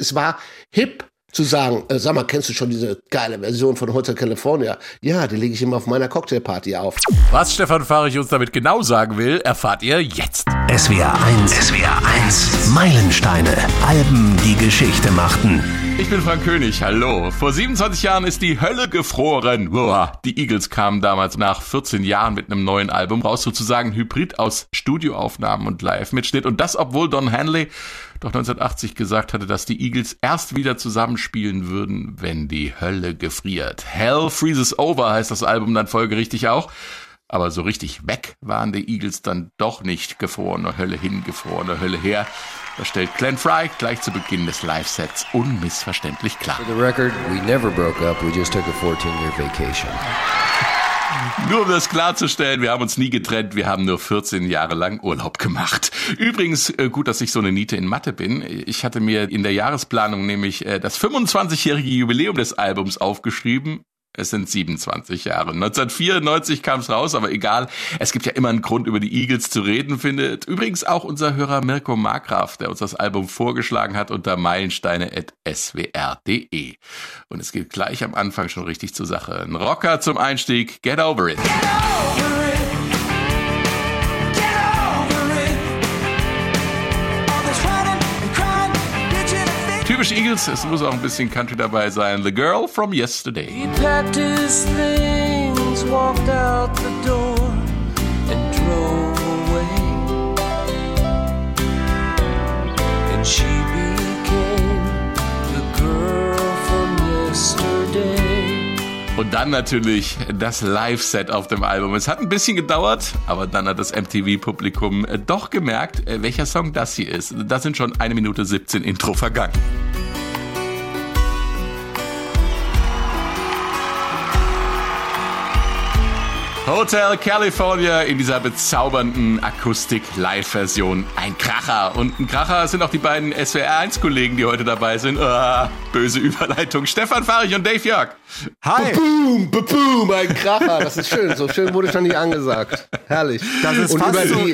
Es war hip zu sagen, äh, sag mal, kennst du schon diese geile Version von Hotel California? Ja, die lege ich immer auf meiner Cocktailparty auf. Was Stefan Fahrig uns damit genau sagen will, erfahrt ihr jetzt. SWR 1, SWR 1, Meilensteine, Alben, die Geschichte machten. Ich bin Frank König, hallo. Vor 27 Jahren ist die Hölle gefroren. Boah, die Eagles kamen damals nach 14 Jahren mit einem neuen Album raus, sozusagen Hybrid aus Studioaufnahmen und Live-Mitschnitt. Und das, obwohl Don Henley doch 1980 gesagt hatte, dass die Eagles erst wieder zusammenspielen würden, wenn die Hölle gefriert. Hell Freezes Over heißt das Album dann folgerichtig auch. Aber so richtig weg waren die Eagles dann doch nicht. Gefrorene Hölle hin, gefrorene Hölle her. Das stellt Glenn Fry gleich zu Beginn des Live-Sets unmissverständlich klar. For the record, we never broke up, we just took a 14-year vacation. Nur um das klarzustellen, wir haben uns nie getrennt, wir haben nur 14 Jahre lang Urlaub gemacht. Übrigens, äh, gut, dass ich so eine Niete in Mathe bin. Ich hatte mir in der Jahresplanung nämlich äh, das 25-jährige Jubiläum des Albums aufgeschrieben es sind 27 Jahre. 1994 kam es raus, aber egal. Es gibt ja immer einen Grund, über die Eagles zu reden, findet übrigens auch unser Hörer Mirko Markgraf, der uns das Album vorgeschlagen hat unter meilensteine.swr.de. Und es geht gleich am Anfang schon richtig zur Sache. Ein Rocker zum Einstieg. Get over it. Get over it. Typisch Eagles, es muss auch ein bisschen Country dabei sein. The Girl from Yesterday. He packed his things, walked out the door and drove away. And she became the girl from yesterday. Und dann natürlich das Live-Set auf dem Album. Es hat ein bisschen gedauert, aber dann hat das MTV-Publikum doch gemerkt, welcher Song das hier ist. Da sind schon eine Minute 17 Intro vergangen. Hotel California in dieser bezaubernden Akustik-Live-Version. Ein Kracher. Und ein Kracher sind auch die beiden SWR1-Kollegen, die heute dabei sind. Oh, böse Überleitung. Stefan Fahrig und Dave Jörg. Hi. Boom, boom, ein Kracher. Das ist schön. So schön wurde schon nicht angesagt. Herrlich. Das ist und fast so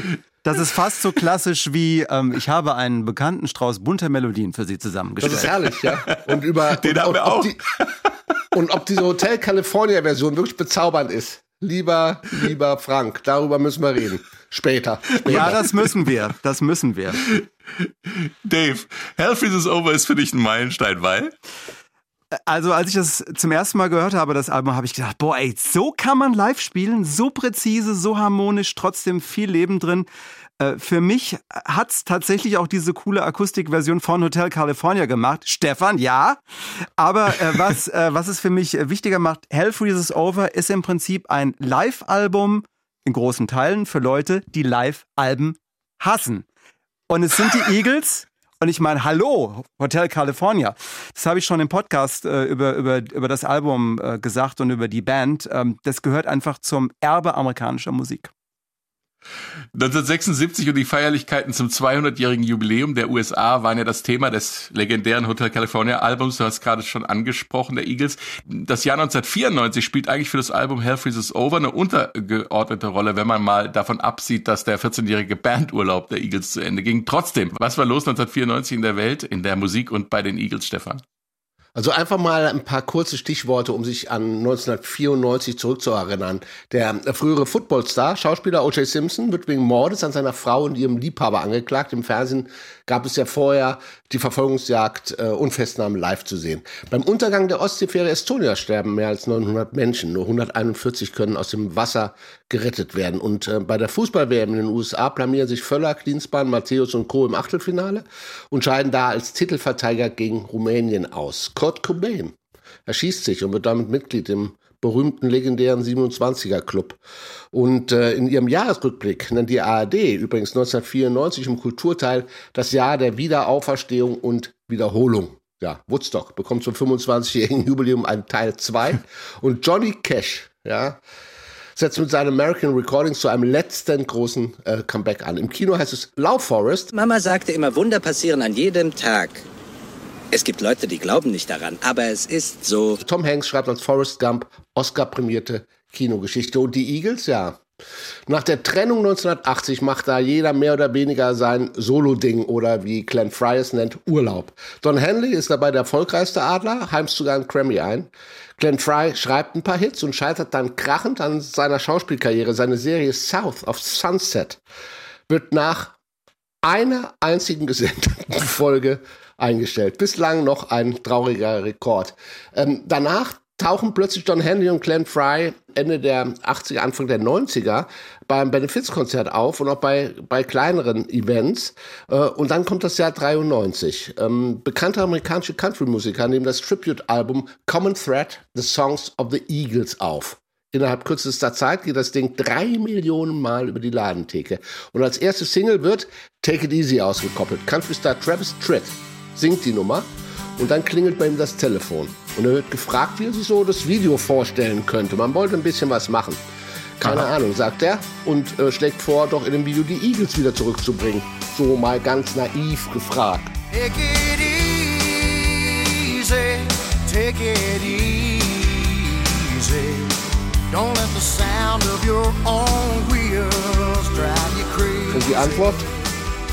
das ist fast so klassisch wie ähm, ich habe einen bekannten Strauß bunter Melodien für Sie zusammengestellt. Das ist herrlich, ja. Und über den und, haben wir auch. Die, und ob diese Hotel California Version wirklich bezaubernd ist. Lieber, lieber Frank, darüber müssen wir reden. Später, später. Ja, das müssen wir. Das müssen wir. Dave, Hell Freezes Over ist für dich ein Meilenstein, weil? Also, als ich das zum ersten Mal gehört habe, das Album, habe ich gedacht, boah, ey, so kann man live spielen, so präzise, so harmonisch, trotzdem viel Leben drin. Äh, für mich hat's tatsächlich auch diese coole Akustikversion von Hotel California gemacht. Stefan, ja. Aber äh, was, äh, was es für mich wichtiger macht, Hell Freezes Over ist im Prinzip ein Live-Album in großen Teilen für Leute, die Live-Alben hassen. Und es sind die Eagles. Und ich meine, hallo, Hotel California. Das habe ich schon im Podcast äh, über, über, über das Album äh, gesagt und über die Band. Ähm, das gehört einfach zum Erbe amerikanischer Musik. 1976 und die Feierlichkeiten zum 200-jährigen Jubiläum der USA waren ja das Thema des legendären Hotel California Albums. Du hast gerade schon angesprochen, der Eagles. Das Jahr 1994 spielt eigentlich für das Album Hell Freezes Over eine untergeordnete Rolle, wenn man mal davon absieht, dass der 14-jährige Bandurlaub der Eagles zu Ende ging. Trotzdem, was war los 1994 in der Welt, in der Musik und bei den Eagles, Stefan? Also einfach mal ein paar kurze Stichworte, um sich an 1994 zurückzuerinnern. Der frühere Footballstar, Schauspieler O.J. Simpson, wird wegen Mordes an seiner Frau und ihrem Liebhaber angeklagt. Im Fernsehen gab es ja vorher die Verfolgungsjagd äh, und Festnahmen live zu sehen. Beim Untergang der Ostseefähre Estonia sterben mehr als 900 Menschen. Nur 141 können aus dem Wasser gerettet werden. Und äh, bei der Fußball-WM in den USA blamieren sich Völler, Klinsmann, Matthäus und Co. im Achtelfinale und scheiden da als Titelverteidiger gegen Rumänien aus. Kurt Cobain erschießt sich und wird damit Mitglied im berühmten legendären 27er Club. Und äh, in ihrem Jahresrückblick nennt die ARD übrigens 1994 im Kulturteil das Jahr der Wiederauferstehung und Wiederholung. Ja, Woodstock bekommt zum 25-jährigen Jubiläum einen Teil 2 und Johnny Cash, ja, setzt mit seinen American Recordings zu einem letzten großen äh, Comeback an. Im Kino heißt es Love Forest. Mama sagte immer, Wunder passieren an jedem Tag. Es gibt Leute, die glauben nicht daran, aber es ist so. Tom Hanks schreibt als Forrest Gump Oscar-prämierte Kinogeschichte. Und die Eagles, ja, Nach der Trennung 1980 macht da jeder mehr oder weniger sein Solo-Ding oder wie Glenn Fry es nennt, Urlaub. Don Henley ist dabei der erfolgreichste Adler, heimst sogar einen Grammy ein. Glenn Fry schreibt ein paar Hits und scheitert dann krachend an seiner Schauspielkarriere. Seine Serie South of Sunset wird nach einer einzigen gesendeten Folge eingestellt. Bislang noch ein trauriger Rekord. Ähm, danach tauchen plötzlich John Henley und Glenn Fry Ende der 80er, Anfang der 90er beim Benefizkonzert auf und auch bei, bei kleineren Events. Äh, und dann kommt das Jahr 93. Ähm, bekannte amerikanische Country-Musiker nehmen das Tribute-Album Common Thread, The Songs of the Eagles auf. Innerhalb kürzester Zeit geht das Ding drei Millionen Mal über die Ladentheke. Und als erste Single wird Take It Easy ausgekoppelt. Country-Star Travis Tritt singt die Nummer und dann klingelt bei ihm das Telefon. Und er wird gefragt, wie er sich so das Video vorstellen könnte. Man wollte ein bisschen was machen. Keine Aha. Ahnung, sagt er und äh, schlägt vor, doch in dem Video die Eagles wieder zurückzubringen. So mal ganz naiv gefragt. Take it easy, take it easy. Don't let the sound of your own wheels drive you crazy. Und die Antwort?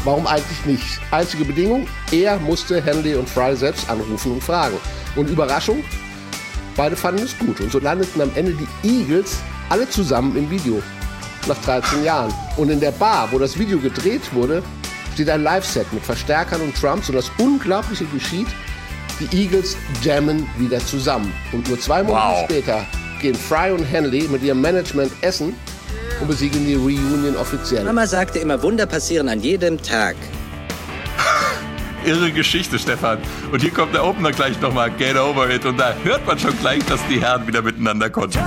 Warum eigentlich nicht? Einzige Bedingung, er musste Henley und Fry selbst anrufen und fragen. Und Überraschung, beide fanden es gut. Und so landeten am Ende die Eagles alle zusammen im Video. Nach 13 Jahren. Und in der Bar, wo das Video gedreht wurde, steht ein Live-Set mit Verstärkern und Trumps. Und das Unglaubliche geschieht, die Eagles jammen wieder zusammen. Und nur zwei Monate wow. später gehen Fry und Henley mit ihrem Management essen und besiegen die Reunion offiziell. Mama sagte immer, Wunder passieren an jedem Tag. Irre Geschichte, Stefan. Und hier kommt der Opener gleich nochmal, Get Over It. Und da hört man schon gleich, dass die Herren wieder miteinander konnten.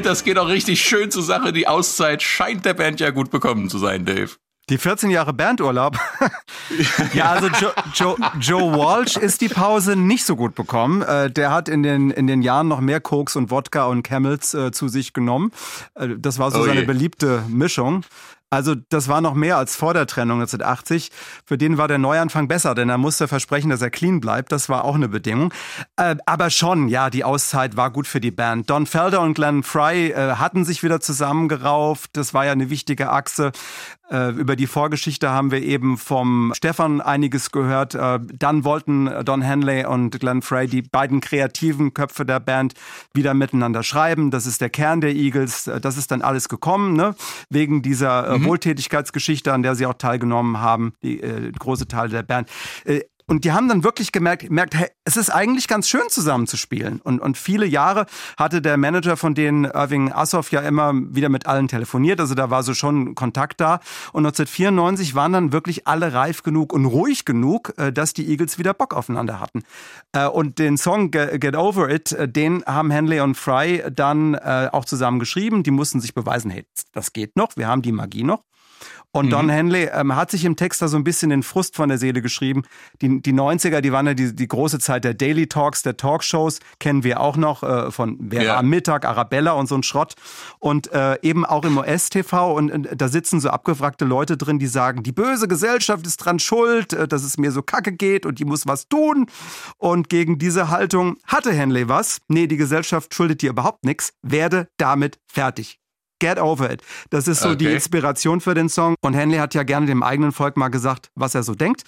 Das geht auch richtig schön zur Sache. Die Auszeit scheint der Band ja gut bekommen zu sein, Dave. Die 14 Jahre Bandurlaub. ja, also Joe, Joe, Joe Walsh ist die Pause nicht so gut bekommen. Äh, der hat in den, in den Jahren noch mehr Koks und Wodka und Camels äh, zu sich genommen. Äh, das war so oh seine beliebte Mischung. Also das war noch mehr als vor der Trennung 1980. Für den war der Neuanfang besser, denn er musste versprechen, dass er clean bleibt. Das war auch eine Bedingung. Äh, aber schon, ja, die Auszeit war gut für die Band. Don Felder und Glenn Fry äh, hatten sich wieder zusammengerauft. Das war ja eine wichtige Achse. Äh, über die Vorgeschichte haben wir eben vom Stefan einiges gehört. Äh, dann wollten Don Henley und Glenn Frey, die beiden kreativen Köpfe der Band, wieder miteinander schreiben. Das ist der Kern der Eagles. Äh, das ist dann alles gekommen, ne? wegen dieser mhm. Wohltätigkeitsgeschichte, an der sie auch teilgenommen haben, die äh, große Teil der Band. Äh, und die haben dann wirklich gemerkt, gemerkt hey, es ist eigentlich ganz schön zusammenzuspielen. Und, und viele Jahre hatte der Manager von denen, Irving Assoff, ja immer wieder mit allen telefoniert. Also da war so schon Kontakt da. Und 1994 waren dann wirklich alle reif genug und ruhig genug, äh, dass die Eagles wieder Bock aufeinander hatten. Äh, und den Song Get Over It, äh, den haben Henley und Fry dann auch zusammen geschrieben. Die mussten sich beweisen, hey, das geht noch, wir haben die Magie noch. Und mhm. Don Henley ähm, hat sich im Text da so ein bisschen den Frust von der Seele geschrieben. Die, die 90er, die waren ja die, die große Zeit der Daily Talks, der Talkshows, kennen wir auch noch äh, von Wer ja. am Mittag, Arabella und so ein Schrott. Und äh, eben auch im US-TV und, und da sitzen so abgewrackte Leute drin, die sagen, die böse Gesellschaft ist dran schuld, äh, dass es mir so kacke geht und die muss was tun. Und gegen diese Haltung hatte Henley was. Nee, die Gesellschaft schuldet dir überhaupt nichts. Werde damit fertig. Get Over It. Das ist so okay. die Inspiration für den Song. Und Henley hat ja gerne dem eigenen Volk mal gesagt, was er so denkt.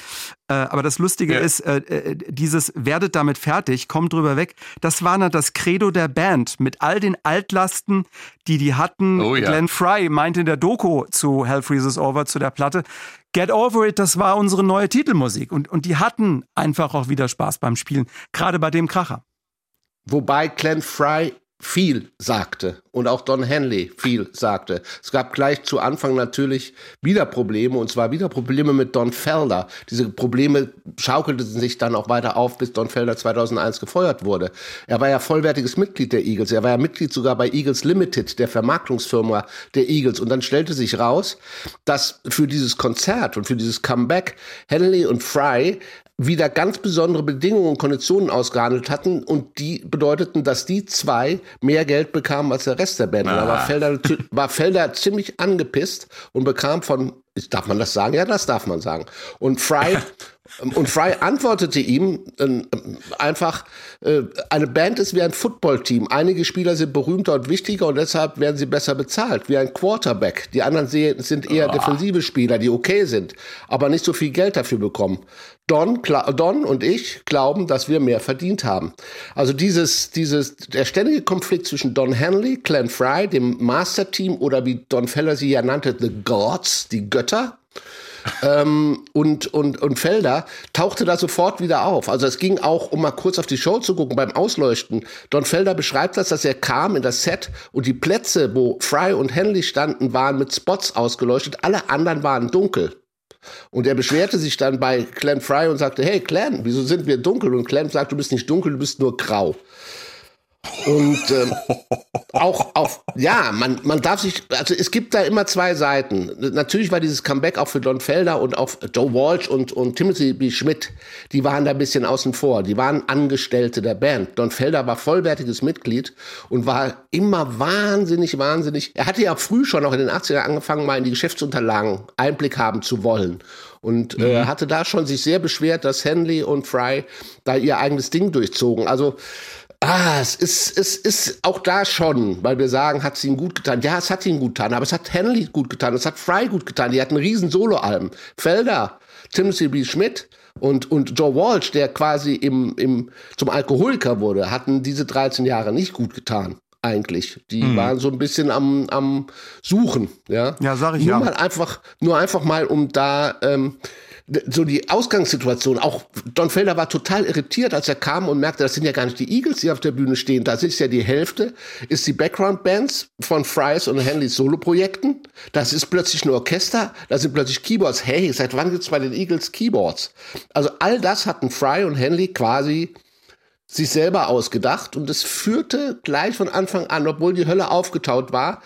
Äh, aber das Lustige ja. ist, äh, äh, dieses Werdet damit fertig, kommt drüber weg. Das war dann das Credo der Band mit all den Altlasten, die die hatten. Oh, ja. Glenn Fry meinte in der Doku zu Hell Freezes Over, zu der Platte, Get Over It, das war unsere neue Titelmusik. Und, und die hatten einfach auch wieder Spaß beim Spielen, gerade bei dem Kracher. Wobei Glenn Fry viel sagte und auch Don Henley viel sagte. Es gab gleich zu Anfang natürlich wieder Probleme und zwar wieder Probleme mit Don Felder. Diese Probleme schaukelten sich dann auch weiter auf, bis Don Felder 2001 gefeuert wurde. Er war ja vollwertiges Mitglied der Eagles. Er war ja Mitglied sogar bei Eagles Limited, der Vermarktungsfirma der Eagles. Und dann stellte sich raus, dass für dieses Konzert und für dieses Comeback Henley und Fry wieder ganz besondere Bedingungen und Konditionen ausgehandelt hatten und die bedeuteten, dass die zwei mehr Geld bekamen als der Rest der Band. Ah. Da war Felder, war Felder ziemlich angepisst und bekam von, darf man das sagen? Ja, das darf man sagen. Und Fry Und Fry antwortete ihm äh, einfach, äh, eine Band ist wie ein Footballteam. Einige Spieler sind berühmter und wichtiger und deshalb werden sie besser bezahlt, wie ein Quarterback. Die anderen sind eher defensive Spieler, die okay sind, aber nicht so viel Geld dafür bekommen. Don, Don und ich glauben, dass wir mehr verdient haben. Also dieses, dieses, der ständige Konflikt zwischen Don Henley, Glenn Fry, dem Master-Team oder wie Don Feller sie ja nannte, The Gods, die Götter, ähm, und, und, und Felder, tauchte da sofort wieder auf. Also es ging auch, um mal kurz auf die Show zu gucken, beim Ausleuchten. Don Felder beschreibt das, dass er kam in das Set und die Plätze, wo Fry und Henley standen, waren mit Spots ausgeleuchtet. Alle anderen waren dunkel. Und er beschwerte sich dann bei Clem Fry und sagte, hey Clem, wieso sind wir dunkel? Und Clem sagt, du bist nicht dunkel, du bist nur grau. Und ähm, auch auf, ja, man, man darf sich, also es gibt da immer zwei Seiten. Natürlich war dieses Comeback auch für Don Felder und auch Joe Walsh und, und Timothy B. Schmidt, die waren da ein bisschen außen vor. Die waren Angestellte der Band. Don Felder war vollwertiges Mitglied und war immer wahnsinnig, wahnsinnig. Er hatte ja früh schon auch in den 80ern angefangen, mal in die Geschäftsunterlagen Einblick haben zu wollen. Und äh, hatte da schon sich sehr beschwert, dass Henley und Fry da ihr eigenes Ding durchzogen. Also Ah, es ist, es ist auch da schon, weil wir sagen, hat sie ihm gut getan. Ja, es hat ihm gut getan, aber es hat Henley gut getan, es hat Fry gut getan. Die hatten riesen Soloalben. Felder, Timothy B. Schmidt und, und Joe Walsh, der quasi im, im, zum Alkoholiker wurde, hatten diese 13 Jahre nicht gut getan eigentlich. Die mhm. waren so ein bisschen am, am Suchen, ja. Ja, sag ich nur ja. Mal einfach, nur einfach mal, um da ähm, so die Ausgangssituation, auch Don Felder war total irritiert, als er kam und merkte, das sind ja gar nicht die Eagles, die auf der Bühne stehen. Da ist ja die Hälfte, ist die Background-Bands von Fry's und Henleys Solo-Projekten. Das ist plötzlich ein Orchester, da sind plötzlich Keyboards. Hey, seit wann gibt's bei den Eagles Keyboards? Also all das hatten Fry und Henley quasi sich selber ausgedacht und es führte gleich von Anfang an, obwohl die Hölle aufgetaut war,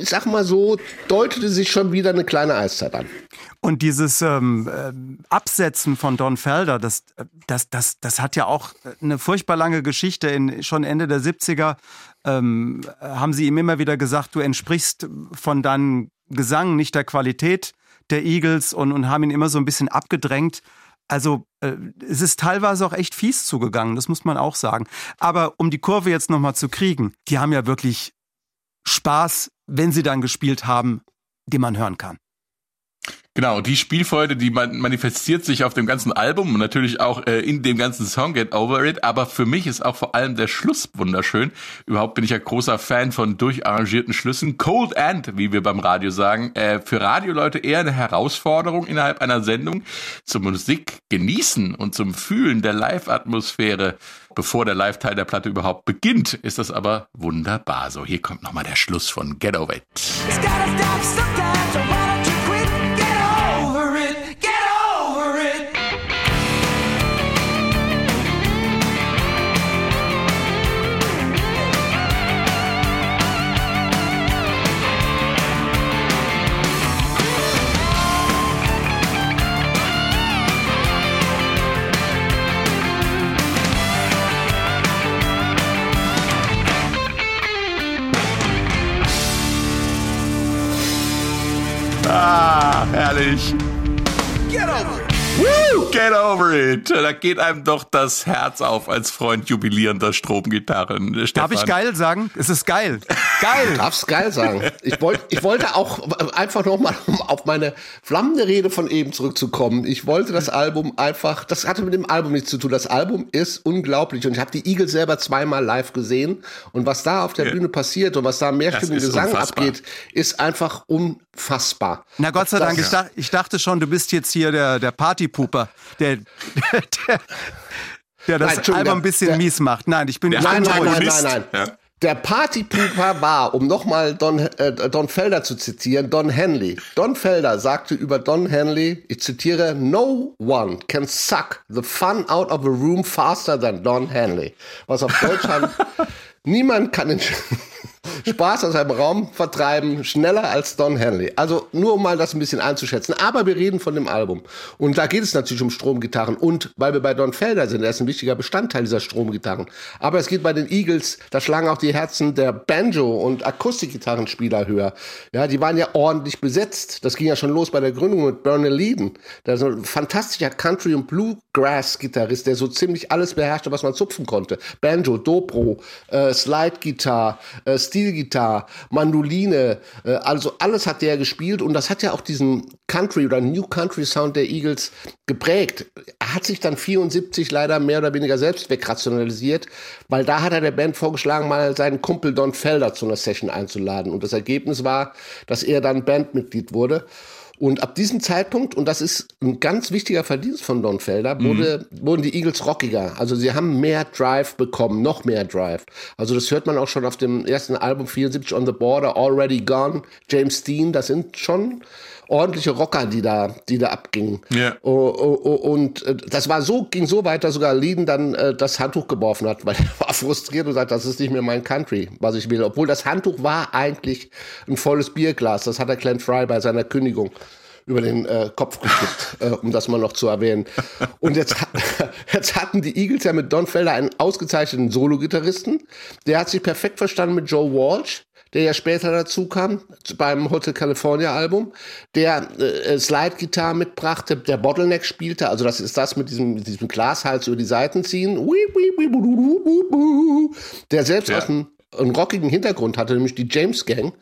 ich sag mal so, deutete sich schon wieder eine kleine Eiszeit an. Und dieses ähm, äh, Absetzen von Don Felder, das, das, das, das hat ja auch eine furchtbar lange Geschichte. In, schon Ende der 70er ähm, haben sie ihm immer wieder gesagt, du entsprichst von deinem Gesang nicht der Qualität der Eagles und, und haben ihn immer so ein bisschen abgedrängt. Also äh, es ist teilweise auch echt fies zugegangen, das muss man auch sagen. Aber um die Kurve jetzt nochmal zu kriegen, die haben ja wirklich Spaß, wenn sie dann gespielt haben, den man hören kann. Genau, die Spielfreude, die manifestiert sich auf dem ganzen Album und natürlich auch äh, in dem ganzen Song Get Over It, aber für mich ist auch vor allem der Schluss wunderschön. Überhaupt bin ich ja großer Fan von durcharrangierten Schlüssen. Cold End, wie wir beim Radio sagen, äh, für Radioleute eher eine Herausforderung innerhalb einer Sendung. Zum Musik genießen und zum Fühlen der Live-Atmosphäre, bevor der Live-Teil der Platte überhaupt beginnt, ist das aber wunderbar. So, hier kommt nochmal der Schluss von Get Over It. Herrlich. Get over it. Woo, get over it. Da geht einem doch das Herz auf als Freund jubilierender Stromgitarren. Stefan. Darf ich geil sagen? Es ist geil. Geil. Du darfst geil sagen. Ich, wollte, ich wollte auch einfach nochmal, um auf meine flammende Rede von eben zurückzukommen. Ich wollte das Album einfach, das hatte mit dem Album nichts zu tun. Das Album ist unglaublich und ich habe die Eagles selber zweimal live gesehen und was da auf der ja. Bühne passiert und was da mehrstimmigen Gesang unfassbar. abgeht, ist einfach unfassbar. Na Gott sei Dank, ich, dach, ich dachte schon, du bist jetzt hier der, der Party Partypooper. Der, der, der, der das Nein, Album ein bisschen der- mies macht. Nein, ich bin Der Nein, nein, nein, Antagonist. nein, nein. Ja. Der Partypooper war, um nochmal Don, äh, Don Felder zu zitieren, Don Henley. Don Felder sagte über Don Henley, ich zitiere, No one can suck the fun out of a room faster than Don Henley. Was auf Deutsch niemand kann den Spaß aus einem Raum vertreiben, schneller als Don Henley. Also nur um mal das ein bisschen einzuschätzen. Aber wir reden von dem Album. Und da geht es natürlich um Stromgitarren. Und weil wir bei Don Felder sind, er ist ein wichtiger Bestandteil dieser Stromgitarren. Aber es geht bei den Eagles, da schlagen auch die Herzen der Banjo- und Akustikgitarrenspieler höher. Ja, die waren ja ordentlich besetzt. Das ging ja schon los bei der Gründung mit Bernal Leadon. Der ist ein fantastischer Country- und Bluegrass-Gitarrist, der so ziemlich alles beherrschte, was man zupfen konnte. Banjo, Dobro, äh, Slide-Gitarre, äh, Steel-Gitarre, Mandoline, äh, also alles hat der gespielt und das hat ja auch diesen Country oder New Country Sound der Eagles geprägt. Er hat sich dann 74 leider mehr oder weniger selbst wegrationalisiert, weil da hat er der Band vorgeschlagen, mal seinen Kumpel Don Felder zu einer Session einzuladen und das Ergebnis war, dass er dann Bandmitglied wurde. Und ab diesem Zeitpunkt, und das ist ein ganz wichtiger Verdienst von Don Felder, wurde, wurden die Eagles rockiger. Also sie haben mehr Drive bekommen, noch mehr Drive. Also das hört man auch schon auf dem ersten Album 74 on the Border, Already Gone, James Dean, das sind schon ordentliche Rocker, die da, die da abgingen. Ja. Oh, oh, oh, und äh, das war so, ging so weit, dass sogar Leadon dann äh, das Handtuch geworfen hat, weil er war frustriert und sagt, das ist nicht mehr mein Country, was ich will. Obwohl das Handtuch war eigentlich ein volles Bierglas. Das hat der Glenn Fry bei seiner Kündigung über den äh, Kopf gekippt, äh, um das mal noch zu erwähnen. Und jetzt, jetzt hatten die Eagles ja mit Don Felder einen ausgezeichneten Solo-Gitarristen. Der hat sich perfekt verstanden mit Joe Walsh der ja später dazu kam beim Hotel California Album, der äh, Slide-Gitarre mitbrachte, der Bottleneck spielte, also das ist das mit diesem, mit diesem Glashals über die Seiten ziehen, der selbst Ja. aus einem, einem rockigen Hintergrund hatte, nämlich die James Gang.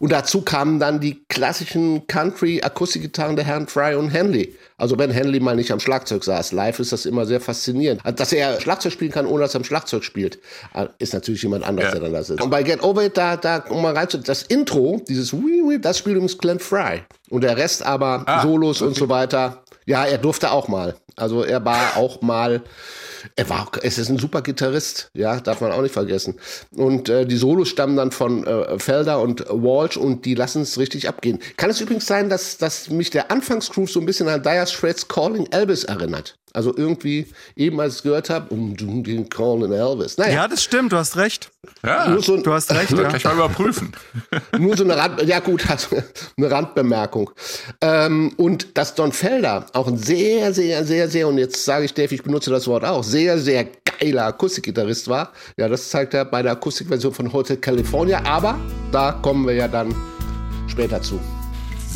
Und dazu kamen dann die klassischen Country-Akustikgitarren der Herren Fry und Henley. Also wenn Henley mal nicht am Schlagzeug saß. Live ist das immer sehr faszinierend. Also, Dass er Schlagzeug spielen kann, ohne dass er am Schlagzeug spielt, äh, ist natürlich jemand anderes, Ja. der dann das ist. Und bei Get Over It, da, da, um mal rein zu, das Intro, dieses Wii Wii, das spielt übrigens Glenn Fry. Und der Rest aber, Ah, Solos und so weiter. Ja, er durfte auch mal. Also er war auch mal, er war, es ist ein super Gitarrist, ja, darf man auch nicht vergessen. Und äh, die Solos stammen dann von äh, Felder und Walsh und die lassen es richtig abgehen. Kann es übrigens sein, dass, dass mich der Anfangsgroove so ein bisschen an Dire Straits Calling Elvis erinnert? Also irgendwie, eben als ich es gehört habe, um du den Calling Elvis. Naja, Ja, das stimmt, du hast recht. Ja, nur so, ein- Du hast recht, ja. gleich mal überprüfen. nur so eine Rand, ja gut, also eine Randbemerkung. Ähm, und dass Don Felder auch ein sehr, sehr, sehr, sehr, und jetzt sage ich Dave, ich benutze das Wort auch, sehr, sehr geiler Akustikgitarrist war. Ja, das zeigt er bei der Akustikversion von Hotel California, aber da kommen wir ja dann später zu.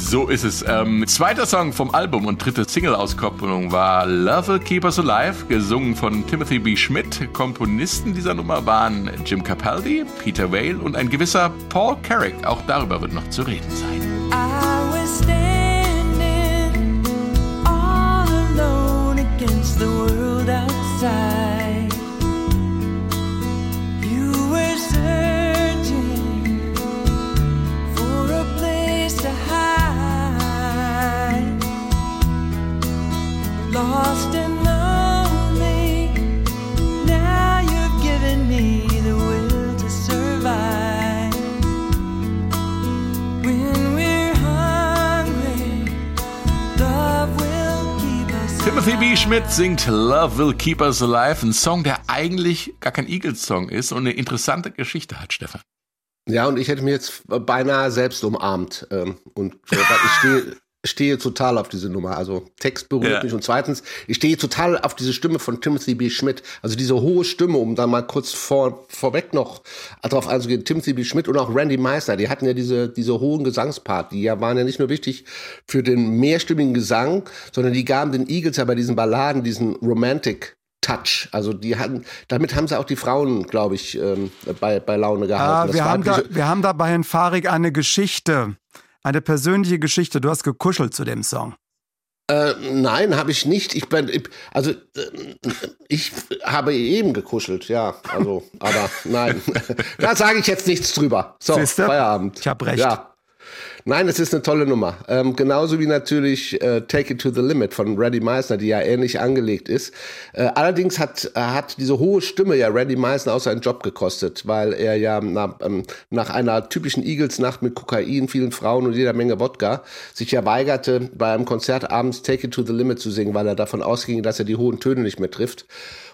So ist es. Ähm, zweiter Song vom Album und dritte Single-Auskopplung war Love Will Keep Us Alive, gesungen von Timothy B. Schmidt. Komponisten dieser Nummer waren Jim Capaldi, Peter Vale und ein gewisser Paul Carrick. Auch darüber wird noch zu reden sein. I Timothy B. Schmidt singt Love Will Keep Us Alive, ein Song, der eigentlich gar kein Eagles-Song ist und eine interessante Geschichte hat, Stefan. Ja, und ich hätte mir jetzt beinahe selbst umarmt. Ähm, und äh, ich stehe, stehe total auf diese Nummer. Also Text berührt Ja. mich. Und zweitens, ich stehe total auf diese Stimme von Timothy B. Schmidt. Also diese hohe Stimme, um da mal kurz vor, vorweg noch darauf einzugehen. Timothy B. Schmidt und auch Randy Meister, die hatten ja diese, diese hohen Gesangspart. Die ja waren ja nicht nur wichtig für den mehrstimmigen Gesang, sondern die gaben den Eagles ja bei diesen Balladen diesen Romantic Touch. Also die hatten, damit haben sie auch die Frauen, glaube ich, ähm, bei, bei Laune gehalten. Ah, wir, haben da, wir haben da bei Herrn Farik eine Geschichte. Eine persönliche Geschichte. Du hast gekuschelt zu dem Song. Äh, nein, habe ich nicht. Ich bin, also äh, ich habe eben gekuschelt, ja. Also, aber nein, da sage ich jetzt nichts drüber. So, Siehste? Feierabend. Ich hab recht. Ja. Nein, es ist eine tolle Nummer. Ähm, genauso wie natürlich äh, Take It to the Limit von Reddy Meisner, die ja ähnlich angelegt ist. Äh, allerdings hat, hat diese hohe Stimme ja Reddy Meisner auch seinen Job gekostet, weil er ja nach, ähm, nach einer typischen Eagles-Nacht mit Kokain, vielen Frauen und jeder Menge Wodka sich ja weigerte, bei einem Konzert abends Take It to the Limit zu singen, weil er davon ausging, dass er die hohen Töne nicht mehr trifft.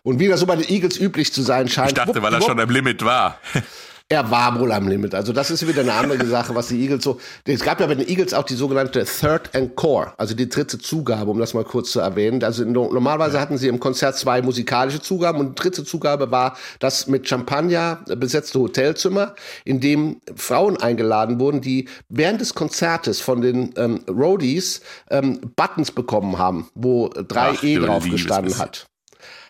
Und wie das so bei den Eagles üblich zu sein scheint. Ich dachte, weil er wupp- schon am Limit war. er war wohl am Limit. Also das ist wieder eine andere Sache, was die Eagles so. Es gab ja bei den Eagles auch die sogenannte Third Encore, also die dritte Zugabe, um das mal kurz zu erwähnen. Also no, normalerweise hatten sie im Konzert zwei musikalische Zugaben und die dritte Zugabe war das mit Champagner besetzte Hotelzimmer, in dem Frauen eingeladen wurden, die während des Konzertes von den ähm, Roadies ähm, Buttons bekommen haben, wo drei Ach, E du drauf liebes gestanden hat.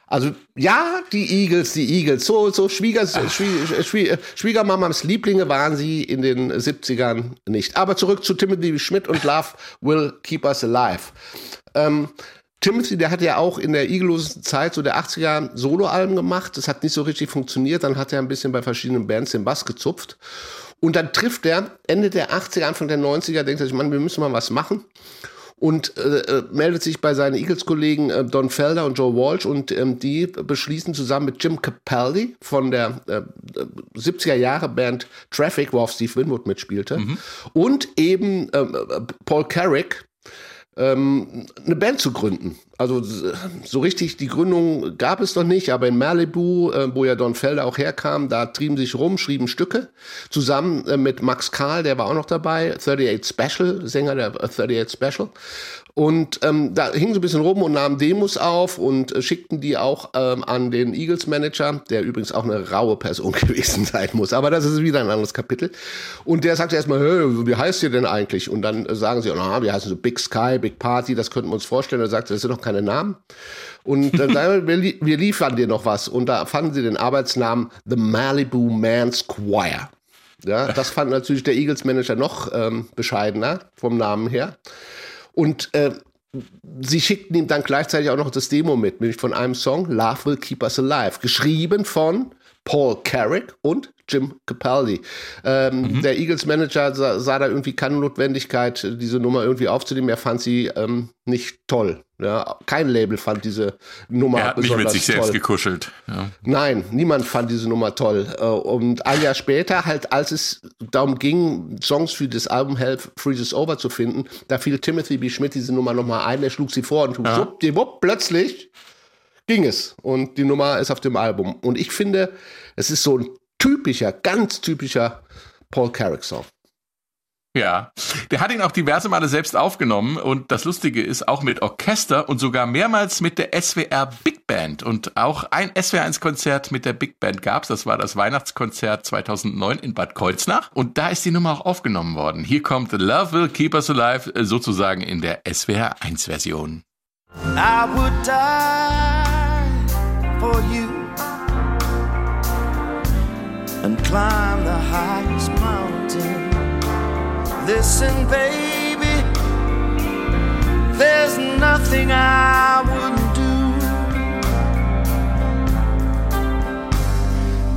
Also ja, die Eagles, die Eagles, so so Schwieger, Schwie, Schwie, Schwiegermamas Lieblinge waren sie in den 70ern nicht. Aber zurück zu Timothy Schmidt und Love Will Keep Us Alive. Ähm, Timothy, der hat ja auch in der eaglelosen Zeit so der 80er Soloalben gemacht. Das hat nicht so richtig funktioniert. Dann hat er ein bisschen bei verschiedenen Bands den Bass gezupft. Und dann trifft er Ende der 80er, Anfang der 90er, denkt er sich, Mann, wir müssen mal was machen und äh, äh, meldet sich bei seinen Eagles-Kollegen äh, Don Felder und Joe Walsh und ähm, die beschließen zusammen mit Jim Capaldi von der äh, 70er Jahre Band Traffic, wo auch Steve Winwood mitspielte und eben ähm, äh, Paul Carrick ähm, eine Band zu gründen. Also so richtig die Gründung gab es noch nicht, aber in Malibu, äh, wo ja Don Felder auch herkam, da trieben sich rum, schrieben Stücke zusammen äh, mit Max Karl, der war auch noch dabei, 38 Special, Sänger der äh, 38 Special. Und ähm, da hingen sie ein bisschen rum und nahmen Demos auf und äh, schickten die auch ähm, an den Eagles-Manager, der übrigens auch eine raue Person gewesen sein muss. Aber das ist wieder ein anderes Kapitel. Und der sagte erstmal, "Hä, wie heißt ihr denn eigentlich? Und dann äh, sagen sie, na, wir heißen so Big Sky, Big Party, das könnten wir uns vorstellen. Und er sagte, das sind doch keine Namen. Und dann sagen wir, wir, lie- wir liefern dir noch was. Und da fanden sie den Arbeitsnamen The Malibu Man's Choir. Ja, das fand natürlich der Eagles-Manager noch ähm, bescheidener vom Namen her. Und äh, sie schickten ihm dann gleichzeitig auch noch das Demo mit, nämlich von einem Song, Love Will Keep Us Alive, geschrieben von Paul Carrick und Jim Capaldi. Ähm, Der Eagles-Manager sah, sah da irgendwie keine Notwendigkeit, diese Nummer irgendwie aufzunehmen. Er fand sie ähm, nicht toll. Ja, kein Label fand diese Nummer Er hat nicht besonders mit sich selbst toll. gekuschelt. Ja. Nein, niemand fand diese Nummer toll. Äh, Und ein Jahr später, halt, als es darum ging, Songs für das Album Hell Freezes Over zu finden, da fiel Timothy B. Schmidt diese Nummer nochmal ein, er schlug sie vor und schwuppdiwupp, plötzlich ging es. Und die Nummer ist auf dem Album. Und ich finde, es ist so ein typischer, ganz typischer Paul Carrick-Song. Ja, der hat ihn auch diverse Male selbst aufgenommen und das Lustige ist auch mit Orchester und sogar mehrmals mit der SWR Big Band und auch ein SWR1-Konzert mit der Big Band gab's. Das war das Weihnachtskonzert 2009 in Bad Kreuznach und da ist die Nummer auch aufgenommen worden. Hier kommt Love Will Keep Us Alive sozusagen in der SWR1-Version. I would die for you and climb the highest mountain. Listen, baby, there's nothing I wouldn't do.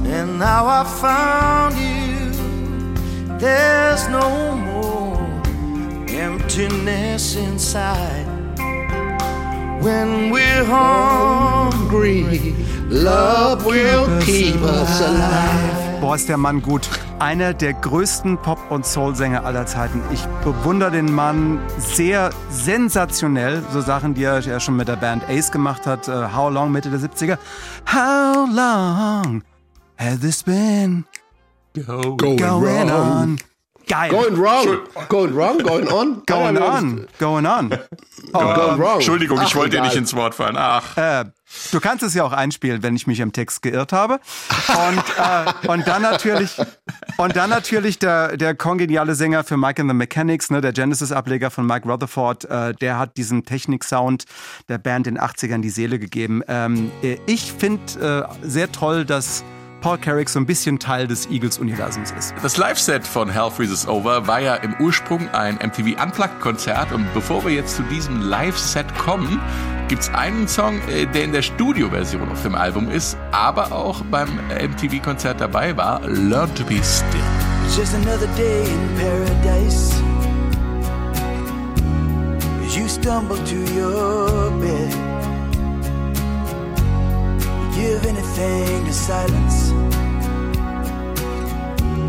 And now I found you, there's no more emptiness inside. When we're hungry, Love will keep us alive. Boah, ist der Mann gut. Einer der größten Pop- und Soul-Sänger aller Zeiten. Ich bewundere den Mann sehr sensationell. So Sachen, die er ja schon mit der Band Ace gemacht hat. äh, How Long, Mitte der 70er. How long has this been going on? Geil. Going wrong. Going wrong, going on. Going Ah, on. Going on. Going wrong. Entschuldigung, ich Ach, wollte dir nicht ins Wort fallen. Ach, Äh, du kannst es ja auch einspielen, wenn ich mich im Text geirrt habe. Und, äh, und dann natürlich, und dann natürlich der, der kongeniale Sänger für Mike and the Mechanics, ne, der Genesis-Ableger von Mike Rutherford, äh, der hat diesen Technik-Sound der Band in den 80ern die Seele gegeben. Ähm, äh, ich finde äh, sehr toll, dass Paul Carrick so ein bisschen Teil des Eagles-Universums ist. Das Live-Set von Hell Freezes Over war ja im Ursprung ein MTV Unplugged-Konzert und bevor wir jetzt zu diesem Live-Set kommen, gibt es einen Song, äh, der in der Studioversion auf dem Album ist, aber auch beim MTV-Konzert dabei war, Learn to Be Still. It's just another day in paradise. You stumble to your bed. Give anything to silence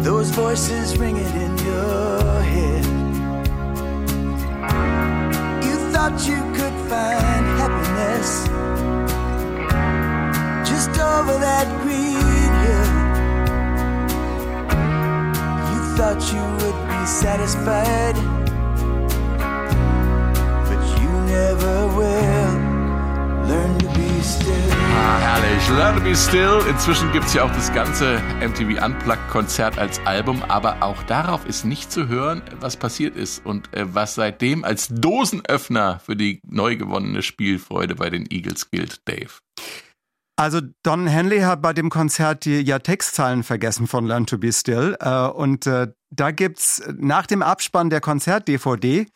those voices ringing in your head. You thought you could find happiness just over that green hill. You thought you would be satisfied, but you never will. Learn to be still. Ah. Learn to be still. Inzwischen gibt's ja auch das ganze MTV Unplugged Konzert als Album, aber auch darauf ist nicht zu hören, was passiert ist und äh, was seitdem als Dosenöffner für die neu gewonnene Spielfreude bei den Eagles gilt, Dave. Also Don Henley hat bei dem Konzert die ja Textzeilen vergessen von Learn to Be Still äh, und äh, da gibt's nach dem Abspann der Konzert-DVD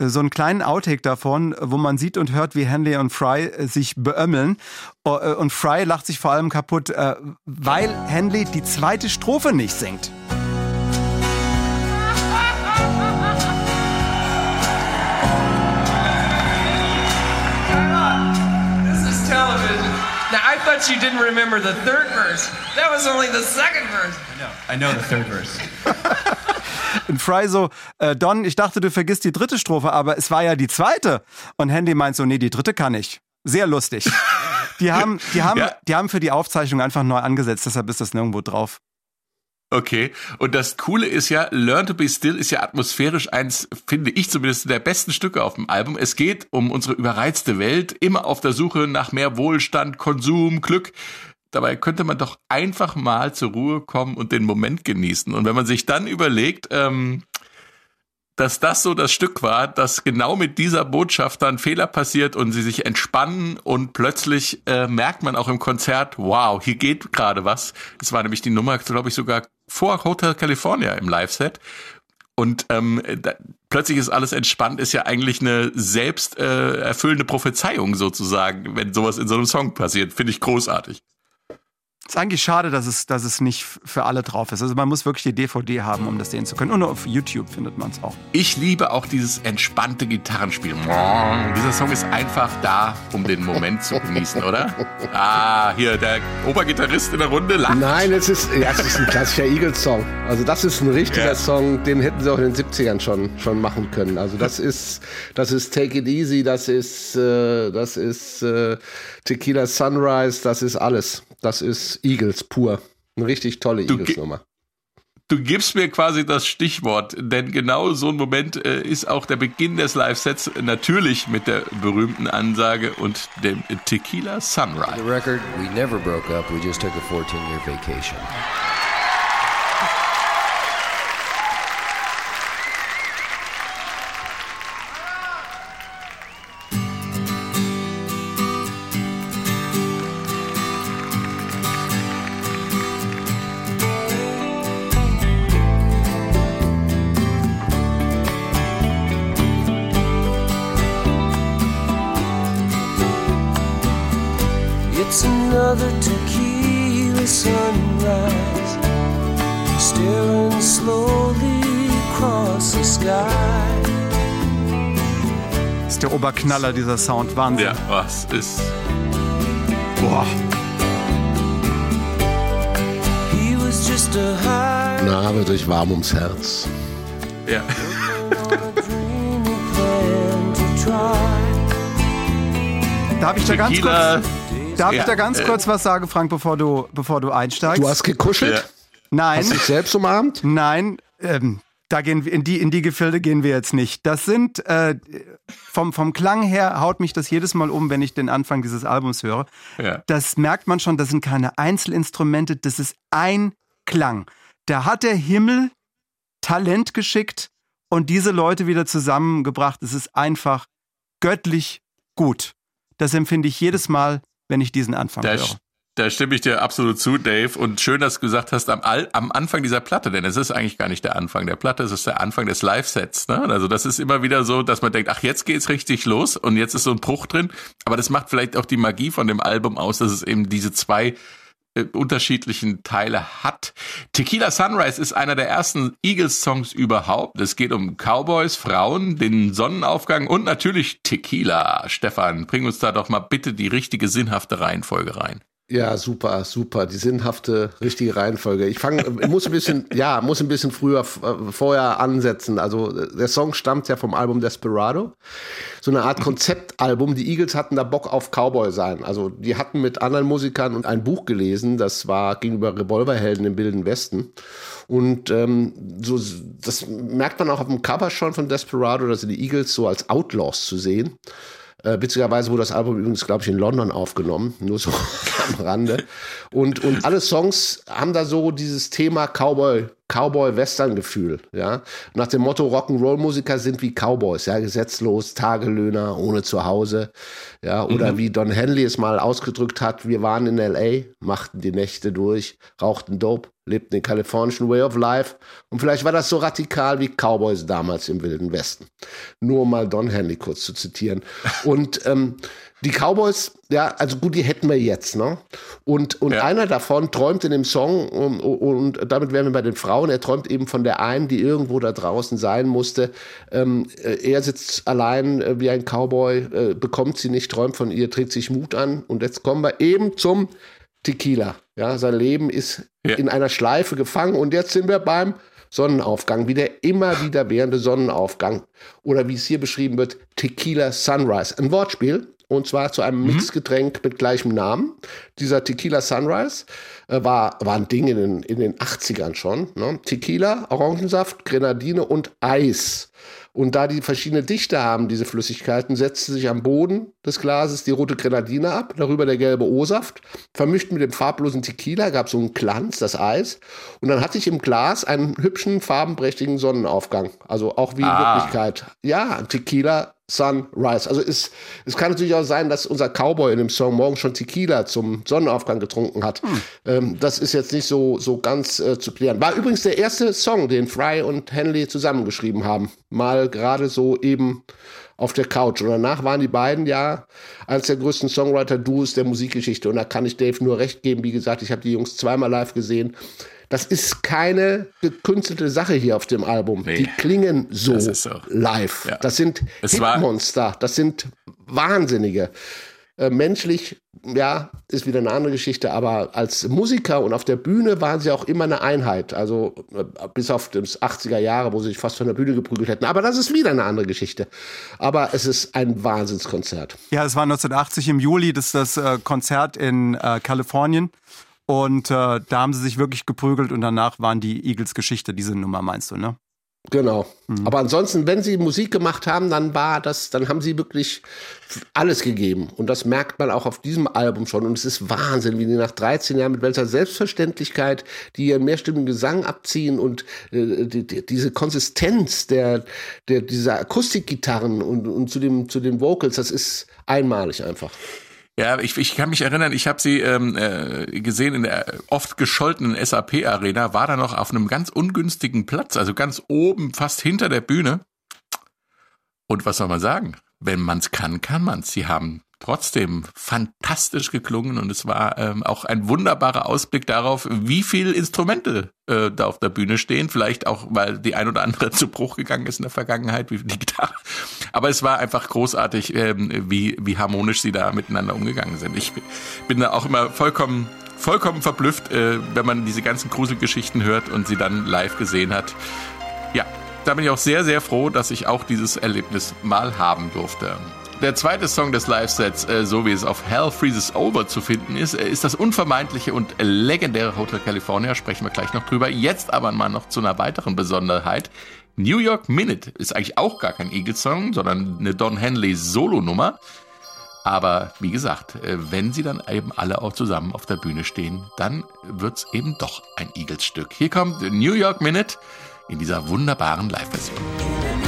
so einen kleinen Outtake davon, wo man sieht und hört, wie Henley und Fry äh, sich beömmeln. Äh, Und Fry lacht sich vor allem kaputt, äh, weil Henley die zweite Strophe nicht singt. Now, I thought you didn't remember the third verse. That was only the second verse. I know the third verse. Und Fry so, äh, Don, ich dachte, du vergisst die dritte Strophe, aber es war ja die zweite. Und Henley meint so, nee, die dritte kann ich. Sehr lustig. Die haben, die haben, Ja. die haben für die Aufzeichnung einfach neu angesetzt, deshalb ist das nirgendwo drauf. Okay. Und das Coole ist ja, Learn to Be Still ist ja atmosphärisch eins, finde ich zumindest, der besten Stücke auf dem Album. Es geht um unsere überreizte Welt, immer auf der Suche nach mehr Wohlstand, Konsum, Glück. Dabei könnte man doch einfach mal zur Ruhe kommen und den Moment genießen. Und wenn man sich dann überlegt, ähm, dass das so das Stück war, dass genau mit dieser Botschaft dann Fehler passiert und sie sich entspannen und plötzlich äh, merkt man auch im Konzert, wow, hier geht gerade was. Das war nämlich die Nummer, glaube ich, sogar vor Hotel California im Live-Set. Und ähm, da, plötzlich ist alles entspannt, ist ja eigentlich eine selbst äh, erfüllende Prophezeiung sozusagen, wenn sowas in so einem Song passiert. Finde ich großartig. Ist eigentlich schade, dass es, dass es nicht für alle drauf ist. Also man muss wirklich die DVD haben, um das sehen zu können. Und auf YouTube findet man es auch. Ich liebe auch dieses entspannte Gitarrenspiel. Dieser Song ist einfach da, um den Moment zu genießen, oder? Ah, hier, der Obergitarrist in der Runde lacht. Nein, es ist, ja, es ist ein klassischer Eagles-Song. Also das ist ein richtiger Ja. Song, den hätten sie auch in den 70ern schon, schon machen können. Also das ist, das ist Take It Easy, das ist, äh, das ist äh, Tequila Sunrise, das ist alles. Das ist Eagles pur. Eine richtig tolle Eagles-Nummer. Du gibst mir quasi das Stichwort, denn genau so ein Moment äh, ist auch der Beginn des Live-Sets natürlich mit der berühmten Ansage und dem Tequila The Sunrise. record, we never broke up. We just took a 14 year vacation. Sky. Ist der Oberknaller dieser Sound. Wahnsinn. Ja, was ist. Boah. Na, wird euch warm ums Herz. Ja. Darf ich da ganz Tequila. kurz, darf ich Ja, da ganz äh. kurz was sagen, Frank, bevor du, bevor du einsteigst? Du hast gekuschelt? Ja. Nein. Hast dich selbst umarmt? Nein, ähm, da gehen wir in die in die Gefilde gehen wir jetzt nicht. Das sind äh, vom vom Klang her haut mich das jedes Mal um, wenn ich den Anfang dieses Albums höre. Ja. Das merkt man schon. Das sind keine Einzelinstrumente. Das ist ein Klang. Da hat der Himmel Talent geschickt und diese Leute wieder zusammengebracht. Es ist einfach göttlich gut. Das empfinde ich jedes Mal, wenn ich diesen Anfang Da, höre. Da stimme ich dir absolut zu, Dave. Und schön, dass du gesagt hast, am, am Anfang dieser Platte, denn es ist eigentlich gar nicht der Anfang der Platte, es ist der Anfang des Live-Sets. Ne? Also das ist immer wieder so, dass man denkt, ach, jetzt geht's richtig los und jetzt ist so ein Bruch drin. Aber das macht vielleicht auch die Magie von dem Album aus, dass es eben diese zwei äh, unterschiedlichen Teile hat. Tequila Sunrise ist einer der ersten Eagles-Songs überhaupt. Es geht um Cowboys, Frauen, den Sonnenaufgang und natürlich Tequila. Stefan, bring uns da doch mal bitte die richtige sinnhafte Reihenfolge rein. Ja, super, super. Die sinnhafte, richtige Reihenfolge. Ich fange, muss ein bisschen, ja, muss ein bisschen früher, äh, vorher ansetzen. Also der Song stammt ja vom Album Desperado. So eine Art Konzeptalbum. Die Eagles hatten da Bock auf Cowboy sein. Also die hatten mit anderen Musikern ein Buch gelesen. Das war gegenüber Revolverhelden im Wilden Westen. Und ähm, so, das merkt man auch auf dem Cover schon von Desperado, dass die Eagles so als Outlaws zu sehen. Äh, witzigerweise wurde das Album übrigens, glaube ich, in London aufgenommen, nur so am Rande. Und, und alle Songs haben da so dieses Thema Cowboy, Cowboy-Western-Gefühl, ja. Nach dem Motto Rock'n'Roll-Musiker sind wie Cowboys, ja, gesetzlos, Tagelöhner, ohne Zuhause, ja. Oder mhm. wie Don Henley es mal ausgedrückt hat, wir waren in L.A., machten die Nächte durch, rauchten Dope, lebten den kalifornischen Way of Life. Und vielleicht war das so radikal wie Cowboys damals im Wilden Westen. Nur mal Don Henley kurz zu zitieren. Und ähm, die Cowboys, ja, also gut, die hätten wir jetzt, ne? Und, und ja. einer davon träumt in dem Song, und, und damit wären wir bei den Frauen, er träumt eben von der einen, die irgendwo da draußen sein musste. Ähm, äh, er sitzt allein äh, wie ein Cowboy, äh, bekommt sie nicht, träumt von ihr, trägt sich Mut an. Und jetzt kommen wir eben zum Tequila. Ja, sein Leben ist ja. in einer Schleife gefangen und jetzt sind wir beim Sonnenaufgang, wie der immer wieder währende Sonnenaufgang oder wie es hier beschrieben wird, Tequila Sunrise. Ein Wortspiel und zwar zu einem mhm. Mixgetränk mit gleichem Namen. Dieser Tequila Sunrise äh, war, war ein Ding in den, in den 80ern schon. Ne? Tequila, Orangensaft, Grenadine und Eis. Und da die verschiedene Dichte haben, diese Flüssigkeiten, setzte sich am Boden des Glases die rote Grenadine ab, darüber der gelbe O-Saft. Vermischt mit dem farblosen Tequila gab so einen Glanz, das Eis. Und dann hatte ich im Glas einen hübschen, farbenprächtigen Sonnenaufgang. Also auch wie in ah. Wirklichkeit. Ja, Tequila Sunrise. Also es, es kann natürlich auch sein, dass unser Cowboy in dem Song morgen schon Tequila zum Sonnenaufgang getrunken hat. Hm. Ähm, das ist jetzt nicht so, so ganz äh, zu klären. War übrigens der erste Song, den Fry und Henley zusammengeschrieben haben. Mal gerade so eben auf der Couch. Und danach waren die beiden ja eines der größten Songwriter-Duos der Musikgeschichte. Und da kann ich Dave nur recht geben. Wie gesagt, ich habe die Jungs zweimal live gesehen. Das ist keine gekünstelte Sache hier auf dem Album. Nee, die klingen so, so. live. Ja. Das sind Hitmonster. Das sind Wahnsinnige. Äh, menschlich, ja, ist wieder eine andere Geschichte, aber als Musiker und auf der Bühne waren sie auch immer eine Einheit. Also äh, bis auf das 80er Jahre, wo sie sich fast von der Bühne geprügelt hätten. Aber das ist wieder eine andere Geschichte. Aber es ist ein Wahnsinnskonzert. Ja, es war 1980 im Juli, das ist das äh, Konzert in äh, Kalifornien. Und äh, da haben sie sich wirklich geprügelt und danach waren die Eagles Geschichte, diese Nummer meinst du, ne? Genau. Mhm. Aber ansonsten, wenn sie Musik gemacht haben, dann war das, dann haben sie wirklich alles gegeben. Und das merkt man auch auf diesem Album schon. Und es ist Wahnsinn, wie die nach 13 Jahren mit welcher Selbstverständlichkeit die ihren mehrstimmigen Gesang abziehen und äh, die, die, diese Konsistenz der, der dieser Akustikgitarren und, und zu dem zu den Vocals, das ist einmalig einfach. Ja, ich, ich kann mich erinnern, ich habe sie ähm, äh, gesehen in der oft gescholtenen SAP-Arena, war da noch auf einem ganz ungünstigen Platz, also ganz oben, fast hinter der Bühne. Und was soll man sagen? Wenn man's kann, kann man's. Sie haben trotzdem fantastisch geklungen und es war ähm, auch ein wunderbarer Ausblick darauf, wie viele Instrumente äh, da auf der Bühne stehen. Vielleicht auch, weil die ein oder andere zu Bruch gegangen ist in der Vergangenheit, wie die Gitarre. Aber es war einfach großartig, ähm, wie, wie harmonisch sie da miteinander umgegangen sind. Ich bin da auch immer vollkommen vollkommen verblüfft, äh, wenn man diese ganzen Gruselgeschichten hört und sie dann live gesehen hat. Ja, da bin ich auch sehr, sehr froh, dass ich auch dieses Erlebnis mal haben durfte. Der zweite Song des Live-Sets, äh, so wie es auf Hell Freezes Over zu finden ist, äh, ist das unvermeidliche und legendäre Hotel California. Sprechen wir gleich noch drüber. Jetzt aber mal noch zu einer weiteren Besonderheit. New York Minute ist eigentlich auch gar kein Eagles-Song, sondern eine Don Henley Solo-Nummer. Aber wie gesagt, äh, wenn sie dann eben alle auch zusammen auf der Bühne stehen, dann wird's eben doch ein Eagles-Stück. Hier kommt New York Minute in dieser wunderbaren Live-Version.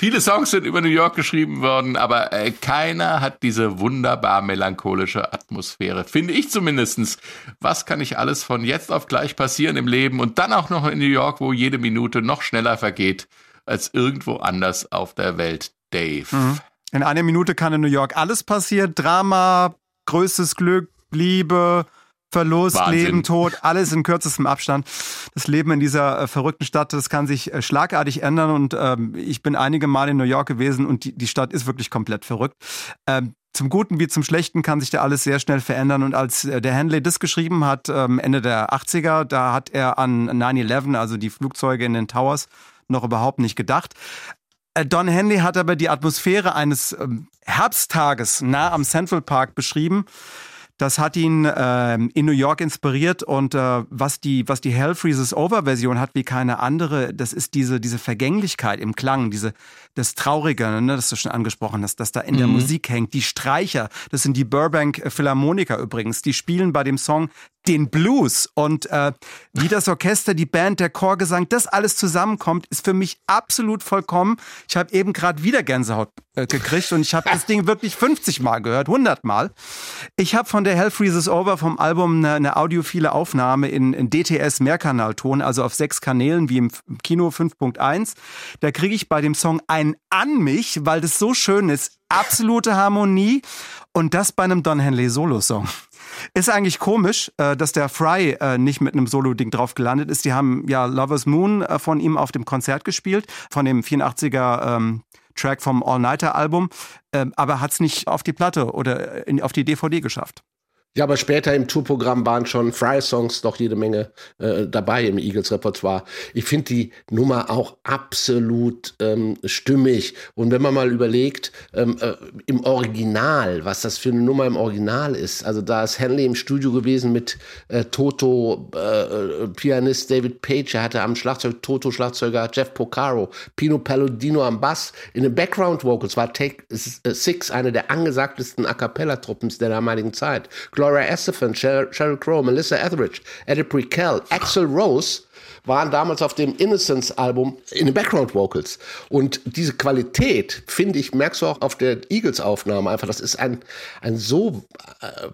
Viele Songs sind über New York geschrieben worden, aber äh, keiner hat diese wunderbar melancholische Atmosphäre. Finde ich zumindestens. Was kann nicht alles von jetzt auf gleich passieren im Leben und dann auch noch in New York, wo jede Minute noch schneller vergeht als irgendwo anders auf der Welt. Dave. Mhm. In einer Minute kann in New York alles passieren. Drama, größtes Glück, Liebe, Verlust, Wahnsinn. Leben, Tod, alles in kürzestem Abstand. Das Leben in dieser äh, verrückten Stadt, das kann sich äh, schlagartig ändern und ähm, ich bin einige Mal in New York gewesen und die, die Stadt ist wirklich komplett verrückt. Ähm, zum Guten wie zum Schlechten kann sich da alles sehr schnell verändern. Und als äh, der Henley das geschrieben hat, ähm, Ende der 80er, da hat er an 9-11, also die Flugzeuge in den Towers, noch überhaupt nicht gedacht. Äh, Don Henley hat aber die Atmosphäre eines ähm, Herbsttages nah am Central Park beschrieben. Das hat ihn äh, in New York inspiriert und äh, was die was die Hell Freezes Over Version hat wie keine andere, das ist diese diese Vergänglichkeit im Klang, diese das Traurige, ne, das du schon angesprochen hast, dass da in mhm. der Musik hängt. Die Streicher, das sind die Burbank Philharmoniker übrigens, die spielen bei dem Song den Blues und äh, wie das Orchester, die Band, der Chorgesang, das alles zusammenkommt, ist für mich absolut vollkommen. Ich habe eben gerade wieder Gänsehaut äh, gekriegt und ich habe das Ding wirklich 50 Mal gehört, 100 Mal. Ich habe von der Hell Freezes Over vom Album eine, eine audiophile Aufnahme in, in DTS Mehrkanalton, also auf sechs Kanälen wie im Kino 5.1. Da kriege ich bei dem Song ein An mich, weil das so schön ist. Absolute Harmonie und das bei einem Don Henley Solo-Song. Ist eigentlich komisch, äh, dass der Fry äh, nicht mit einem Solo-Ding drauf gelandet ist. Die haben ja Lover's Moon äh, von ihm auf dem Konzert gespielt, von dem 84er ähm, Track vom All-Nighter-Album, ähm, aber hat es nicht auf die Platte oder auf die DVD geschafft. Ja, aber später im Tourprogramm waren schon Fry-Songs doch jede Menge äh, dabei im Eagles-Repertoire. Ich finde die Nummer auch absolut ähm, stimmig. Und wenn man mal überlegt, ähm, äh, im Original, was das für eine Nummer im Original ist, also da ist Henley im Studio gewesen mit äh, Toto, äh, äh, Pianist David Page, er hatte am Schlagzeug Toto Schlagzeuger Jeff Porcaro, Pino Palladino am Bass. In den Background-Vocals war Take Six eine der angesagtesten A Cappella-Truppen der damaligen Zeit. Gloria Estefan, Sheryl Crow, Melissa Etheridge, Eddie Prequel, Axel Rose waren damals auf dem Innocence-Album in den Background Vocals. Und diese Qualität, finde ich, merkst du auch auf der Eagles-Aufnahme einfach. Das ist ein, ein so, äh,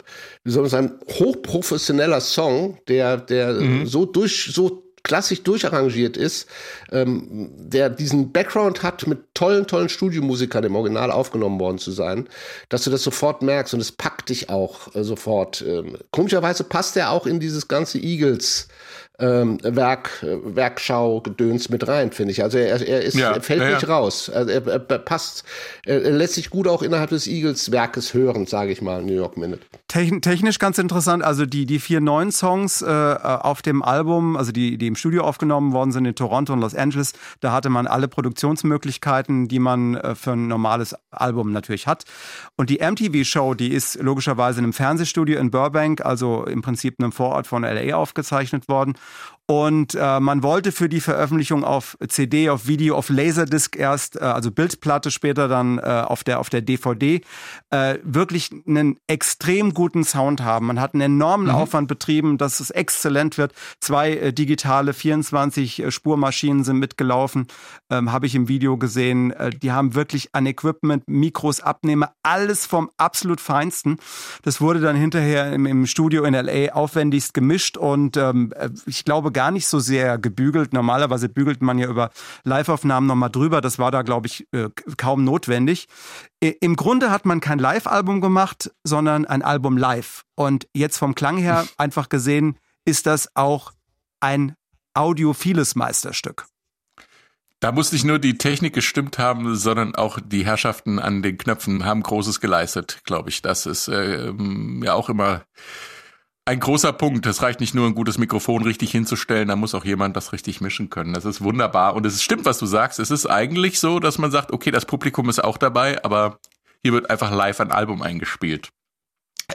wie soll man sagen, hochprofessioneller Song, der, der mhm. so durch, so klassisch durcharrangiert ist, ähm, der diesen Background hat, mit tollen, tollen Studiomusikern im Original aufgenommen worden zu sein, dass du das sofort merkst und es packt dich auch äh, sofort. Ähm, komischerweise passt er auch in dieses ganze Eagles ähm, Werk, Werkschau-Gedöns mit rein, finde ich. Also er, er, ist, ja, er fällt ja, nicht raus. Also er, er, passt, er lässt sich gut auch innerhalb des Eagles-Werkes hören, sage ich mal, New York Minute. Technisch ganz interessant, also die, die vier neuen Songs äh, auf dem Album, also die, die im Studio aufgenommen worden sind in Toronto und Los Angeles, da hatte man alle Produktionsmöglichkeiten, die man äh, für ein normales Album natürlich hat. Und die MTV-Show, die ist logischerweise in einem Fernsehstudio in Burbank, also im Prinzip einem Vorort von LA aufgezeichnet worden. Und äh, man wollte für die Veröffentlichung auf CD, auf Video, auf Laserdisc erst, äh, also Bildplatte später dann äh, auf der auf der DVD, äh, wirklich einen extrem guten Sound haben. Man hat einen enormen mhm. Aufwand betrieben, dass es exzellent wird. Zwei äh, digitale 24 äh, Spurmaschinen sind mitgelaufen, ähm, habe ich im Video gesehen. Äh, die haben wirklich ein Equipment, Mikros, Abnehmer, alles vom absolut feinsten. Das wurde dann hinterher im, im Studio in LA aufwendigst gemischt und ähm, äh, ich glaube gar nicht so sehr gebügelt. Normalerweise bügelt man ja über Live-Aufnahmen nochmal drüber. Das war da, glaube ich, äh, kaum notwendig. Im Grunde hat man kein Live-Album gemacht, sondern ein Album live. Und jetzt vom Klang her einfach gesehen, ist das auch ein audiophiles Meisterstück. Da muss nicht nur die Technik gestimmt haben, sondern auch die Herrschaften an den Knöpfen haben Großes geleistet, glaube ich. Das ist äh, ja auch immer ein großer Punkt. Es reicht nicht nur ein gutes Mikrofon richtig hinzustellen, da muss auch jemand das richtig mischen können. Das ist wunderbar. Und es stimmt, was du sagst. Es ist eigentlich so, dass man sagt, okay, das Publikum ist auch dabei, aber hier wird einfach live ein Album eingespielt.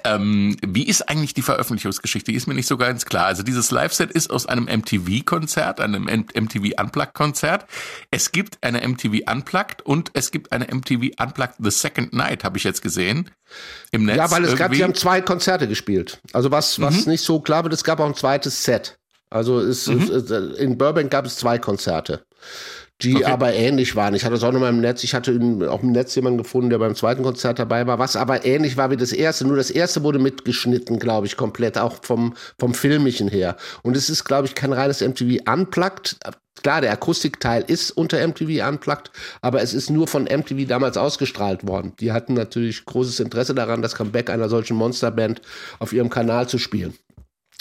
Ähm, wie ist eigentlich die Veröffentlichungsgeschichte? Die ist mir nicht so ganz klar. Also dieses Live-Set ist aus einem MTV-Konzert, einem MTV Unplugged-Konzert. Es gibt eine MTV Unplugged und es gibt eine MTV Unplugged The Second Night, habe ich jetzt gesehen. Im Netz. Ja, weil es irgendwie. gab, die haben zwei Konzerte gespielt. Also was, was mhm. nicht so klar wird, es gab auch ein zweites Set. Also es, mhm. es, in Burbank gab es zwei Konzerte. Die Okay. aber ähnlich waren. Ich hatte es auch noch mal im Netz. Ich hatte auch im Netz jemanden gefunden, der beim zweiten Konzert dabei war, was aber ähnlich war wie das erste. Nur das erste wurde mitgeschnitten, glaube ich, komplett, auch vom, vom Filmischen her. Und es ist, glaube ich, kein reines MTV Unplugged. Klar, der Akustikteil ist unter MTV Unplugged, aber es ist nur von MTV damals ausgestrahlt worden. Die hatten natürlich großes Interesse daran, das Comeback einer solchen Monsterband auf ihrem Kanal zu spielen.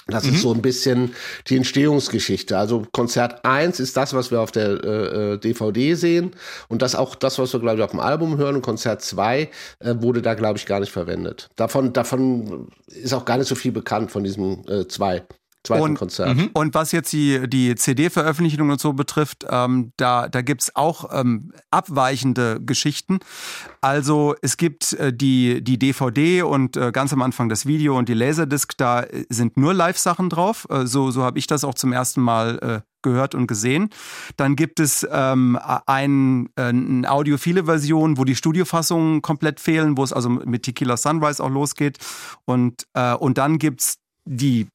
Das ist so ein bisschen die Entstehungsgeschichte. Also Konzert 1 ist das, was wir auf der äh, äh, DVD sehen und das auch das, was wir, glaube ich, auf dem Album hören. Und Konzert 2 äh, wurde da, glaube ich, gar nicht verwendet. Davon, davon ist auch gar nicht so viel bekannt von diesem äh, zwei, zweiten Und- Konzert. Und was jetzt die, die CD-Veröffentlichung und so betrifft, ähm, da, da gibt's auch ähm, abweichende Geschichten. Also es gibt äh, die, die DVD und äh, ganz am Anfang das Video und die Laserdisc, da äh, sind nur Live-Sachen drauf. Äh, so so habe ich das auch zum ersten Mal äh, gehört und gesehen. Dann gibt es ähm, ein, äh, eine audiophile Version, wo die Studiofassungen komplett fehlen, wo es also mit Tequila Sunrise auch losgeht. Und, äh, und dann gibt's die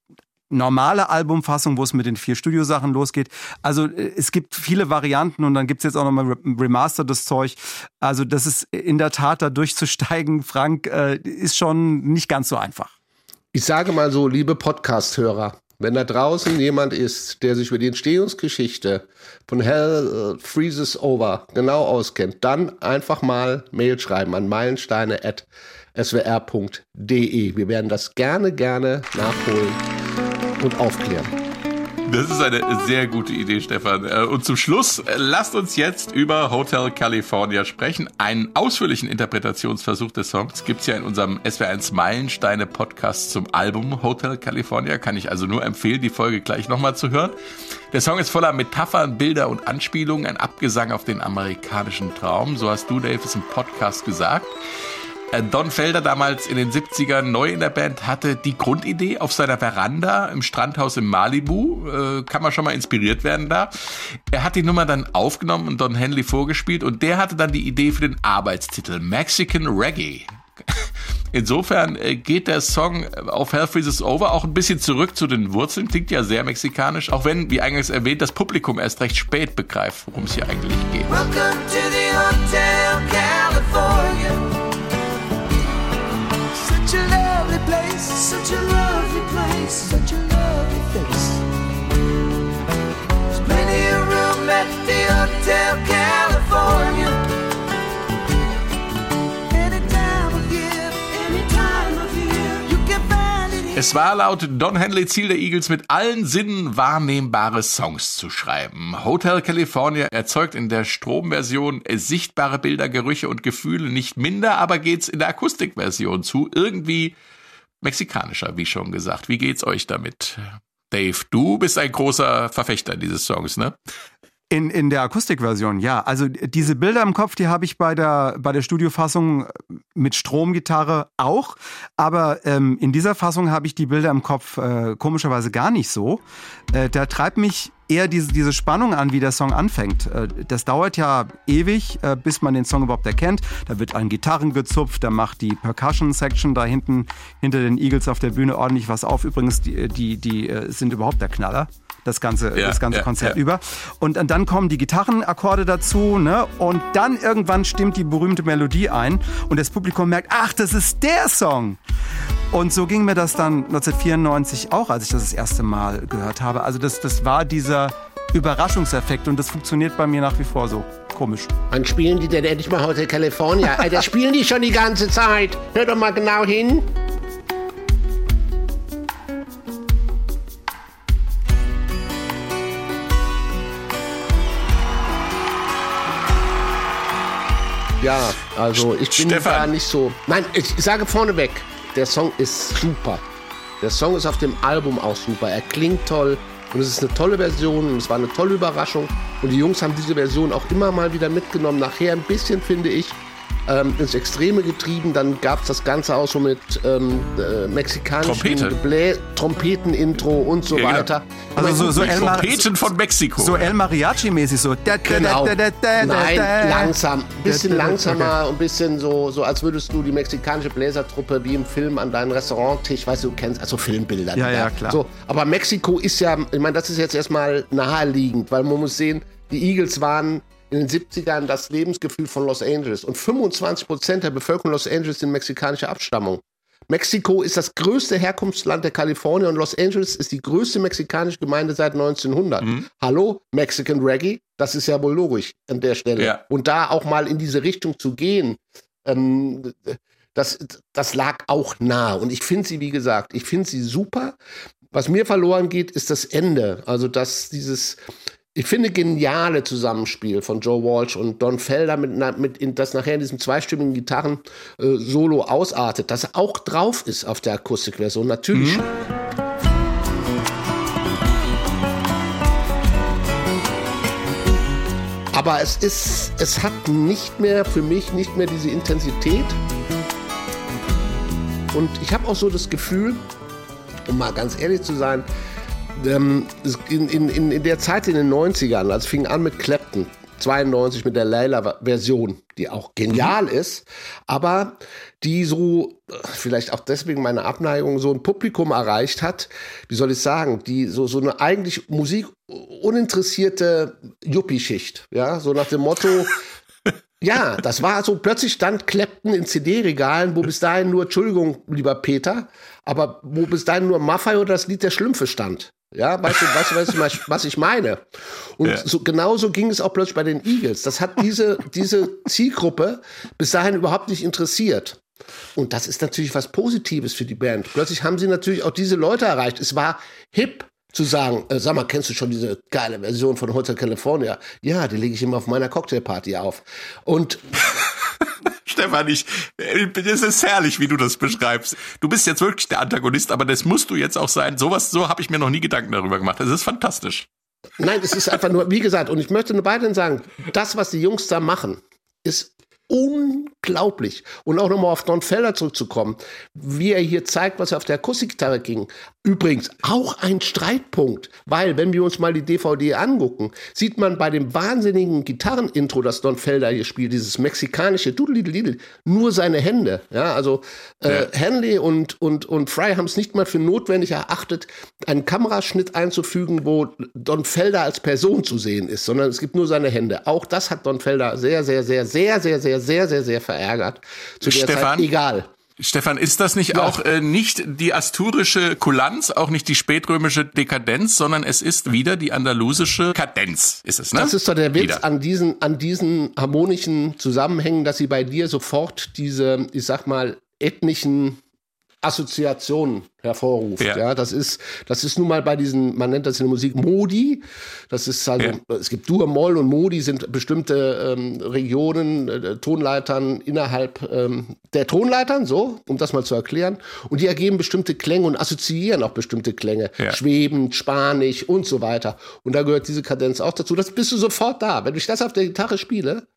normale Albumfassung, wo es mit den vier Studiosachen losgeht. Also äh, es gibt viele Varianten und dann gibt's jetzt auch nochmal re- remastertes Zeug. Also das ist in der Tat da durchzusteigen, Frank, äh, ist schon nicht ganz so einfach. Ich sage mal so, liebe Podcast-Hörer, wenn da draußen jemand ist, der sich über die Entstehungsgeschichte von Hell äh, Freezes Over genau auskennt, dann einfach mal Mail schreiben an meilensteine.swr.de. Wir werden das gerne, gerne nachholen und aufklären. Das ist eine sehr gute Idee, Stefan. Äh, Und zum Schluss, äh, lasst uns jetzt über Hotel California sprechen. Einen ausführlichen Interpretationsversuch des Songs gibt's ja in unserem SWR1 Meilensteine Podcast zum Album Hotel California. Kann ich also nur empfehlen, die Folge gleich nochmal zu hören. Der Song ist voller Metaphern, Bilder und Anspielungen, ein Abgesang auf den amerikanischen Traum. So hast du, Dave, es im Podcast gesagt. Äh, Don Felder damals in den 70ern neu in der Band hatte die Grundidee auf seiner Veranda im Strandhaus in Malibu. Äh, kann man schon mal inspiriert werden da. Er hat die Nummer dann aufgenommen und Don Henley vorgespielt und der hatte dann die Idee für den Arbeitstitel Mexican Reggae. Insofern äh, geht der Song auf Hell Freezes Over auch ein bisschen zurück zu den Wurzeln. Klingt ja sehr mexikanisch, auch wenn, wie eingangs erwähnt, das Publikum erst recht spät begreift, worum es hier eigentlich geht. It here. Es war laut Don Henley Ziel der Eagles, mit allen Sinnen wahrnehmbare Songs zu schreiben. Hotel California erzeugt in der Stromversion sichtbare Bilder, Gerüche und Gefühle nicht minder, aber geht's in der Akustikversion zu irgendwie mexikanischer, wie schon gesagt. Wie geht's euch damit? Dave, du bist ein großer Verfechter dieses Songs, ne? In, in der Akustikversion, ja. Also diese Bilder im Kopf, die habe ich bei der, bei der Studiofassung mit Stromgitarre auch. Aber ähm, in dieser Fassung habe ich die Bilder im Kopf äh, komischerweise gar nicht so. Äh, da treibt mich eher diese, diese Spannung an, wie der Song anfängt. Äh, das dauert ja ewig, äh, bis man den Song überhaupt erkennt. Da wird an Gitarren gezupft, da macht die Percussion-Section da hinten hinter den Eagles auf der Bühne ordentlich was auf. Übrigens, die, die, die äh, sind überhaupt der Knaller. Das ganze, Ja, das ganze ja, Konzert ja. über. Und dann kommen die Gitarrenakkorde dazu, ne? Und dann irgendwann stimmt die berühmte Melodie ein und das Publikum merkt, ach, das ist der Song. Und so ging mir das dann 1994 auch, als ich das das erste Mal gehört habe. Also das, das war dieser Überraschungseffekt und das funktioniert bei mir nach wie vor so. Komisch. Wann spielen die denn endlich mal Hotel California? Alter, spielen die schon die ganze Zeit. Hör doch mal genau hin. Ja, also ich bin Stefan. da nicht so. Nein, ich sage vorneweg, der Song ist super. Der Song ist auf dem Album auch super. Er klingt toll und es ist eine tolle Version und es war eine tolle Überraschung. Und die Jungs haben diese Version auch immer mal wieder mitgenommen. Nachher ein bisschen, finde ich, ähm, ins Extreme getrieben. Dann gab es das Ganze auch so mit ähm, äh, mexikanischen Trompete. Trompeten-Intro und so Ja, genau. weiter. Also so, so El, Trompeten von Mexiko. so El Mariachi-mäßig so. Genau. Nein, langsam. Bisschen da, da, langsamer und bisschen so, so, als würdest du die mexikanische Bläsertruppe wie im Film an deinen Restauranttisch, weißt du, du kennst, also Filmbilder. Ja, ja, klar. So, aber Mexiko ist ja, ich meine, das ist jetzt erstmal naheliegend, weil man muss sehen, die Eagles waren in den 70ern das Lebensgefühl von Los Angeles. Und 25 Prozent der Bevölkerung Los Angeles sind mexikanischer Abstammung. Mexiko ist das größte Herkunftsland der Kalifornier und Los Angeles ist die größte mexikanische Gemeinde seit 1900. Mhm. Hallo, Mexican Reggae, das ist ja wohl logisch an der Stelle. Ja. Und da auch mal in diese Richtung zu gehen, ähm, das, das lag auch nah. Und ich finde sie, wie gesagt, ich finde sie super. Was mir verloren geht, ist das Ende. Also, dass dieses, ich finde, geniale Zusammenspiel von Joe Walsh und Don Felder, mit, mit in, das nachher in diesem zweistimmigen Gitarren-Solo äh, ausartet, dass er auch drauf ist auf der Akustikversion. Natürlich. Mhm. Aber es ist, es hat nicht mehr für mich nicht mehr diese Intensität. Und ich habe auch so das Gefühl, um mal ganz ehrlich zu sein, ähm, in, in, in der Zeit in den 90ern, als fing an mit Clapton, 92 mit der Layla-Version, die auch genial mhm. ist, aber die so, vielleicht auch deswegen meine Abneigung, so ein Publikum erreicht hat, wie soll ich sagen, die so, so eine eigentlich Musik uninteressierte Yuppie-Schicht, ja, so nach dem Motto, ja, das war so, plötzlich stand Clapton in CD-Regalen, wo bis dahin nur, Entschuldigung, lieber Peter, aber wo bis dahin nur Maffei oder das Lied der Schlümpfe stand. Ja, weißt du, weißt du was, ich, was ich meine? Und ja. so, genauso ging es auch plötzlich bei den Eagles. Das hat diese, diese Zielgruppe bis dahin überhaupt nicht interessiert. Und das ist natürlich was Positives für die Band. Plötzlich haben sie natürlich auch diese Leute erreicht. Es war hip zu sagen, äh, sag mal, kennst du schon diese geile Version von Hotel California? Ja, die lege ich immer auf meiner Cocktailparty auf. Und Stefan, ich, es ist herrlich, wie du das beschreibst. Du bist jetzt wirklich der Antagonist, aber das musst du jetzt auch sein. Sowas, so habe ich mir noch nie Gedanken darüber gemacht. Es ist fantastisch. Nein, es ist einfach nur, wie gesagt, und ich möchte nur beiden sagen, das, was die Jungs da machen, ist unglaublich. Und auch nochmal auf Don Felder zurückzukommen, wie er hier zeigt, was er auf der Akustikgitarre ging. Übrigens auch ein Streitpunkt, weil wenn wir uns mal die DVD angucken, sieht man bei dem wahnsinnigen Gitarrenintro, das Don Felder hier spielt, dieses mexikanische Dudelidel, nur seine Hände. Ja, also äh, ja. Henley und, und, und Fry haben es nicht mal für notwendig erachtet, einen Kameraschnitt einzufügen, wo Don Felder als Person zu sehen ist, sondern es gibt nur seine Hände. Auch das hat Don Felder sehr, sehr, sehr, sehr, sehr, sehr, sehr, sehr, sehr verärgert. Zu der Stefan, Zeit egal. Stefan, ist das nicht ja. auch äh, nicht die asturische Kulanz, auch nicht die spätrömische Dekadenz, sondern es ist wieder die andalusische Kadenz, ist es, ne? Das ist doch der Witz an diesen, an diesen harmonischen Zusammenhängen, dass sie bei dir sofort diese, ich sag mal, ethnischen Assoziationen hervorruft. Ja. ja. das ist, das ist nun mal bei diesen, man nennt das in der Musik Modi. Das ist also, ja. es gibt Dur, Moll und Modi sind bestimmte ähm, Regionen, äh, Tonleitern innerhalb ähm, der Tonleitern, so, um das mal zu erklären. Und die ergeben bestimmte Klänge und assoziieren auch bestimmte Klänge. Ja. Schwebend, spanisch und so weiter. Und da gehört diese Kadenz auch dazu. Das bist du sofort da. Wenn ich das auf der Gitarre spiele,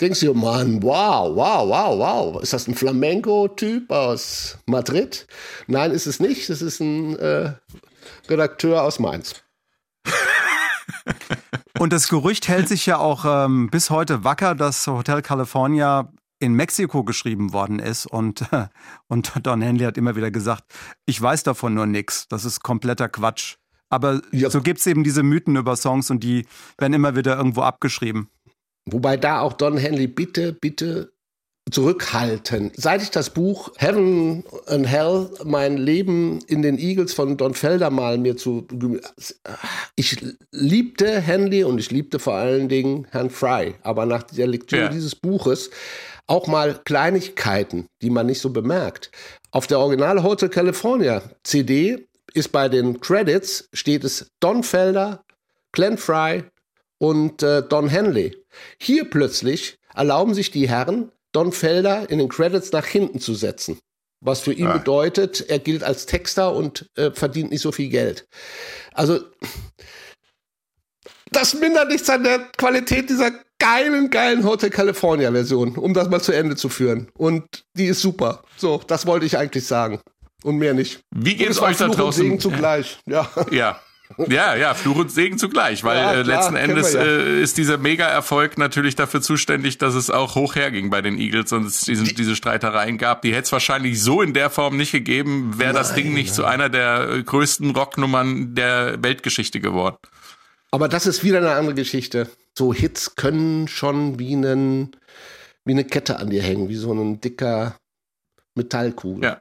denkst du, Mann, wow, wow, wow, wow. Ist das ein Flamenco-Typ aus Madrid? Nein, ist es nicht. Das ist ein äh, Redakteur aus Mainz. Und das Gerücht hält sich ja auch ähm, bis heute wacker, dass Hotel California in Mexiko geschrieben worden ist und, und Don Henley hat immer wieder gesagt, ich weiß davon nur nichts, das ist kompletter Quatsch. Aber ja. so gibt es eben diese Mythen über Songs und die werden immer wieder irgendwo abgeschrieben. Wobei da auch Don Henley bitte, bitte zurückhalten. Seit ich das Buch Heaven and Hell, mein Leben in den Eagles von Don Felder mal mir zu, ich liebte Henley und ich liebte vor allen Dingen Herrn Fry. Aber nach der Lektüre ja. dieses Buches auch mal Kleinigkeiten, die man nicht so bemerkt. Auf der Original Hotel California CD ist bei den Credits steht es Don Felder, Glenn Fry und äh, Don Henley. Hier plötzlich erlauben sich die Herren, Don Felder in den Credits nach hinten zu setzen. Was für ihn ah. bedeutet, er gilt als Texter und äh, verdient nicht so viel Geld. Also, das mindert nichts an der Qualität dieser geilen, geilen Hotel California Version, um das mal zu Ende zu führen. Und die ist super. So, das wollte ich eigentlich sagen. Und mehr nicht. Wie geht es euch da draußen? zugleich. Ja. Ja. Ja, ja, Fluch und Segen zugleich, weil ja, äh, klar, letzten Endes ja. äh, ist dieser Mega-Erfolg natürlich dafür zuständig, dass es auch hoch herging bei den Eagles und es diesen, diese Streitereien gab. Die hätte es wahrscheinlich so in der Form nicht gegeben, wäre das Ding nicht zu einer der äh, größten Rocknummern der Weltgeschichte geworden. Aber das ist wieder eine andere Geschichte. so Hits können schon wie, einen, wie eine Kette an dir hängen, wie so ein dicker Metallkugel. Ja.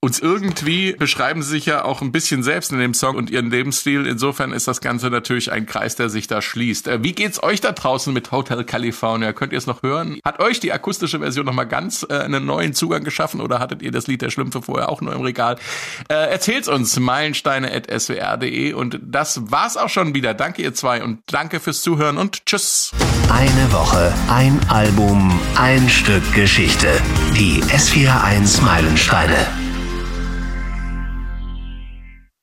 Und irgendwie beschreiben sie sich ja auch ein bisschen selbst in dem Song und ihren Lebensstil. Insofern ist das Ganze natürlich ein Kreis, der sich da schließt. Äh, wie geht's euch da draußen mit Hotel California? Könnt ihr es noch hören? Hat euch die akustische Version nochmal ganz äh, einen neuen Zugang geschaffen oder hattet ihr das Lied der Schlümpfe vorher auch nur im Regal? Äh, erzählt's uns, meilensteine.swr.de und das war's auch schon wieder. Danke ihr zwei und danke fürs Zuhören und tschüss. Eine Woche, ein Album, ein Stück Geschichte. Die S41 Meilensteine.